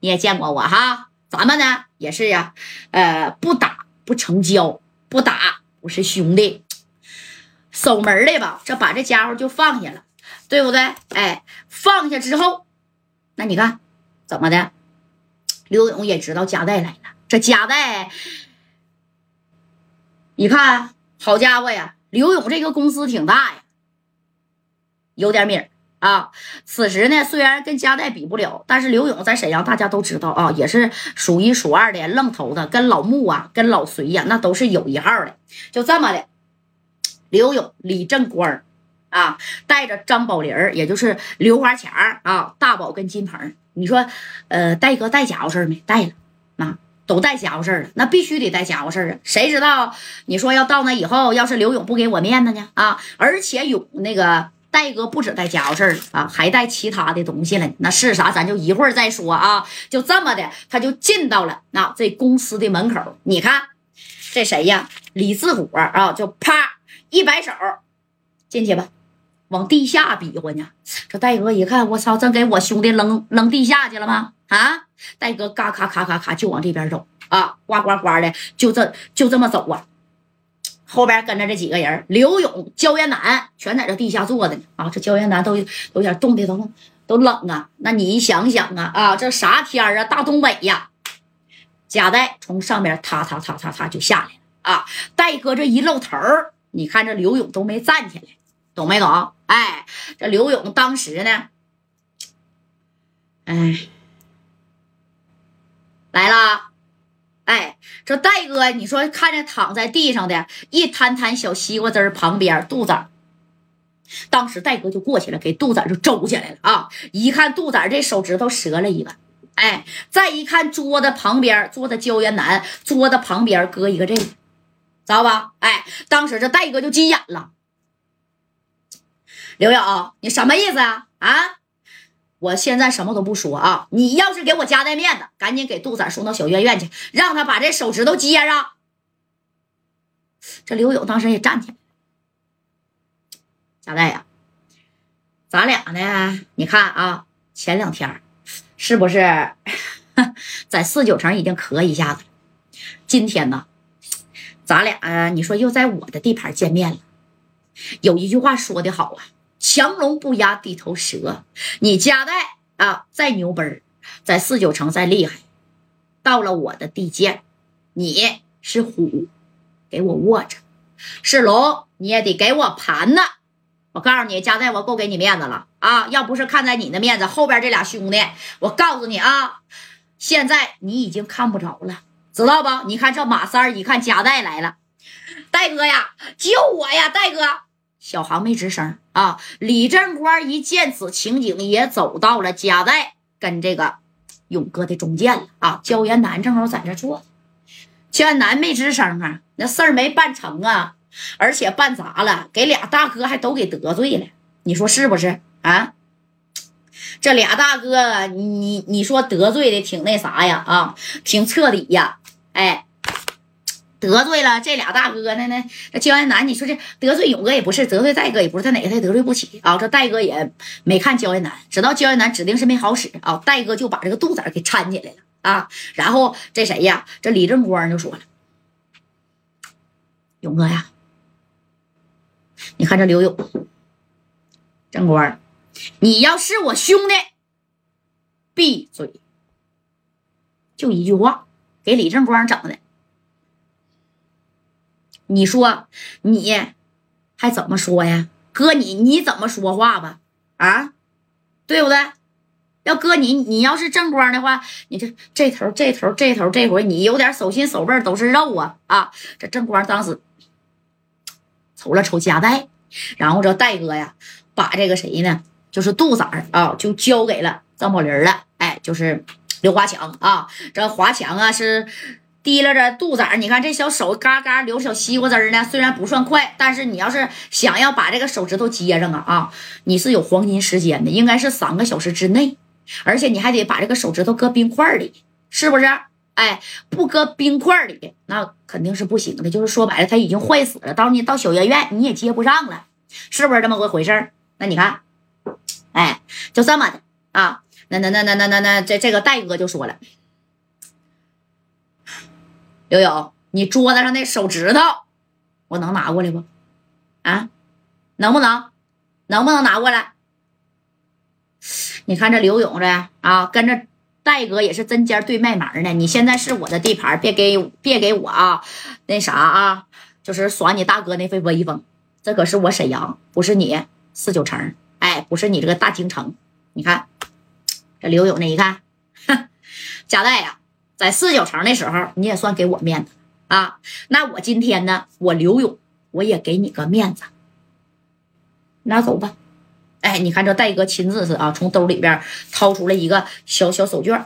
你也见过我哈。咱们呢也是呀，呃，不打不成交，不打不是兄弟。守门的吧，这把这家伙就放下了，对不对？哎，放下之后，那你看怎么的？刘勇也知道加代来了，这加代，你看，好家伙呀！刘勇这个公司挺大呀，有点米儿啊。此时呢，虽然跟加代比不了，但是刘勇在沈阳大家都知道啊，也是数一数二的愣头子，跟老穆啊，跟老隋呀，那都是有一号的。就这么的，刘勇、李正光啊，带着张宝林也就是刘华强啊，大宝跟金鹏，你说，呃，戴哥带家伙事没？带了，啊。都带家伙事了，那必须得带家伙事啊！谁知道你说要到那以后，要是刘勇不给我面子呢？啊！而且勇那个戴哥不止带家伙事啊，还带其他的东西了。那是啥？咱就一会儿再说啊！就这么的，他就进到了那这公司的门口。你看这谁呀？李自虎啊！就啪一摆手，进去吧，往地下比划呢。这戴哥一看，我操，真给我兄弟扔扔地下去了吗？啊！戴哥嘎咔咔咔咔就往这边走啊，呱呱呱的就这就这么走啊，后边跟着这几个人，刘勇、焦元南全在这地下坐着呢啊，这焦元南都有点冻的都都冷啊。那你想想啊啊，这啥天啊，大东北呀！贾代从上面踏踏踏踏踏就下来了啊，戴哥这一露头你看这刘勇都没站起来，懂没懂？哎，这刘勇当时呢，哎。来了，哎，这戴哥，你说看着躺在地上的一摊摊小西瓜汁旁边，杜子当时戴哥就过去了，给杜子就周起来了啊！一看杜子这手指头折了一个，哎，再一看桌子旁边坐的焦元南，桌子旁边搁一个这个，知道吧？哎，当时这戴哥就急眼了，刘勇，你什么意思啊？啊？我现在什么都不说啊！你要是给我家带面子，赶紧给杜仔送到小院院去，让他把这手指头接上。这刘勇当时也站起来，贾代呀，咱俩呢？你看啊，前两天是不是 在四九城已经磕一下子了？今天呢，咱俩你说又在我的地盘见面了。有一句话说的好啊。强龙不压地头蛇，你加代啊再牛奔在四九城再厉害，到了我的地界，你是虎，给我卧着；是龙，你也得给我盘呢。我告诉你，加代，我够给你面子了啊！要不是看在你的面子，后边这俩兄弟，我告诉你啊，现在你已经看不着了，知道不？你看这马三一看加代来了，戴哥呀，救我呀，戴哥！小航没吱声啊！李正光一见此情景，也走到了加代跟这个勇哥的中间了啊！焦元南正好在这坐，焦元南没吱声啊，那事儿没办成啊，而且办砸了，给俩大哥还都给得罪了，你说是不是啊？这俩大哥，你你说得罪的挺那啥呀啊，挺彻底呀，哎。得罪了这俩大哥呢？呢，这焦彦南，你说这得罪勇哥也不是，得罪戴哥也不是，他哪个他也得罪不起啊！这戴哥也没看焦彦南，知道焦彦南指定是没好使啊！戴哥就把这个肚子给搀起来了啊！然后这谁呀？这李正光就说了：“勇哥呀，你看这刘勇，正光，你要是我兄弟，闭嘴！就一句话，给李正光整的。”你说你还怎么说呀？哥，你你怎么说话吧？啊，对不对？要哥你你要是正光的话，你这这头这头这头这回你有点手心手背都是肉啊啊！这正光当时 瞅了瞅夹带，然后这戴哥呀，把这个谁呢？就是杜子儿啊，就交给了张宝林了。哎，就是刘华强啊，这华强啊是。提拉着肚子，你看这小手嘎嘎流小西瓜汁儿呢。虽然不算快，但是你要是想要把这个手指头接上啊啊，你是有黄金时间的，应该是三个小时之内。而且你还得把这个手指头搁冰块里，是不是？哎，不搁冰块里，那肯定是不行的。就是说白了，它已经坏死了。到你到小医院，你也接不上了，是不是这么个回事儿？那你看，哎，就这么的啊。那那那那那那那这这个戴哥就说了，刘勇，你桌子上那手指头，我能拿过来不？啊，能不能？能不能拿过来？你看这刘勇这啊，跟着戴哥也是针尖对麦芒呢。你现在是我的地盘，别给别给我啊，那啥啊，就是耍你大哥那份威风。这可是我沈阳，不是你四九城，哎，不是你这个大京城。你看这刘勇那一看，哼，贾带呀，在四九城的时候，你也算给我面子啊。那我今天呢，我刘勇我也给你个面子，拿走吧。哎，你看这戴哥亲自是啊，从兜里边掏出了一个小小手绢